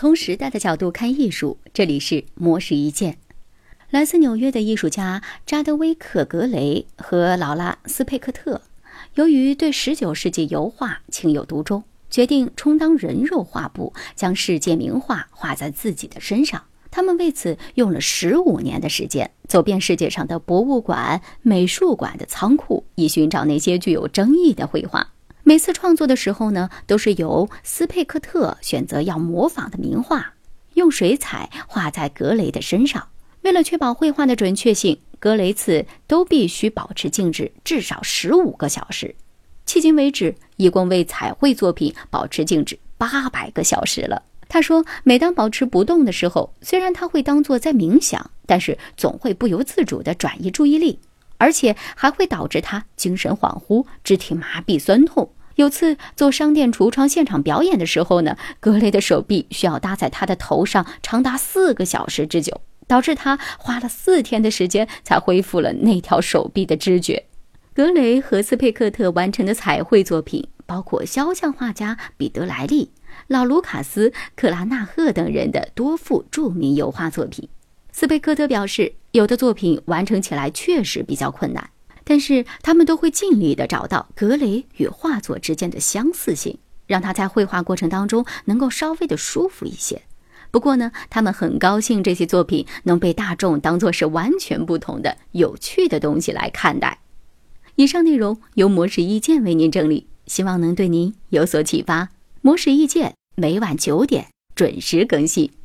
从时代的角度看艺术，这里是魔石一见。来自纽约的艺术家扎德威克·格雷和劳拉·斯佩克特，由于对19世纪油画情有独钟，决定充当人肉画布，将世界名画画在自己的身上。他们为此用了十五年的时间，走遍世界上的博物馆、美术馆的仓库，以寻找那些具有争议的绘画。每次创作的时候呢，都是由斯佩克特选择要模仿的名画，用水彩画在格雷的身上。为了确保绘画的准确性，格雷次都必须保持静止至少十五个小时。迄今为止，一共为彩绘作品保持静止八百个小时了。他说，每当保持不动的时候，虽然他会当作在冥想，但是总会不由自主地转移注意力。而且还会导致他精神恍惚、肢体麻痹、酸痛。有次做商店橱窗现场表演的时候呢，格雷的手臂需要搭在他的头上长达四个小时之久，导致他花了四天的时间才恢复了那条手臂的知觉。格雷和斯佩克特完成的彩绘作品包括肖像画家彼得莱利、老卢卡斯、克拉纳赫等人的多幅著名油画作品。斯佩克特表示，有的作品完成起来确实比较困难，但是他们都会尽力地找到格雷与画作之间的相似性，让他在绘画过程当中能够稍微的舒服一些。不过呢，他们很高兴这些作品能被大众当作是完全不同的有趣的东西来看待。以上内容由模式意见为您整理，希望能对您有所启发。模式意见每晚九点准时更新。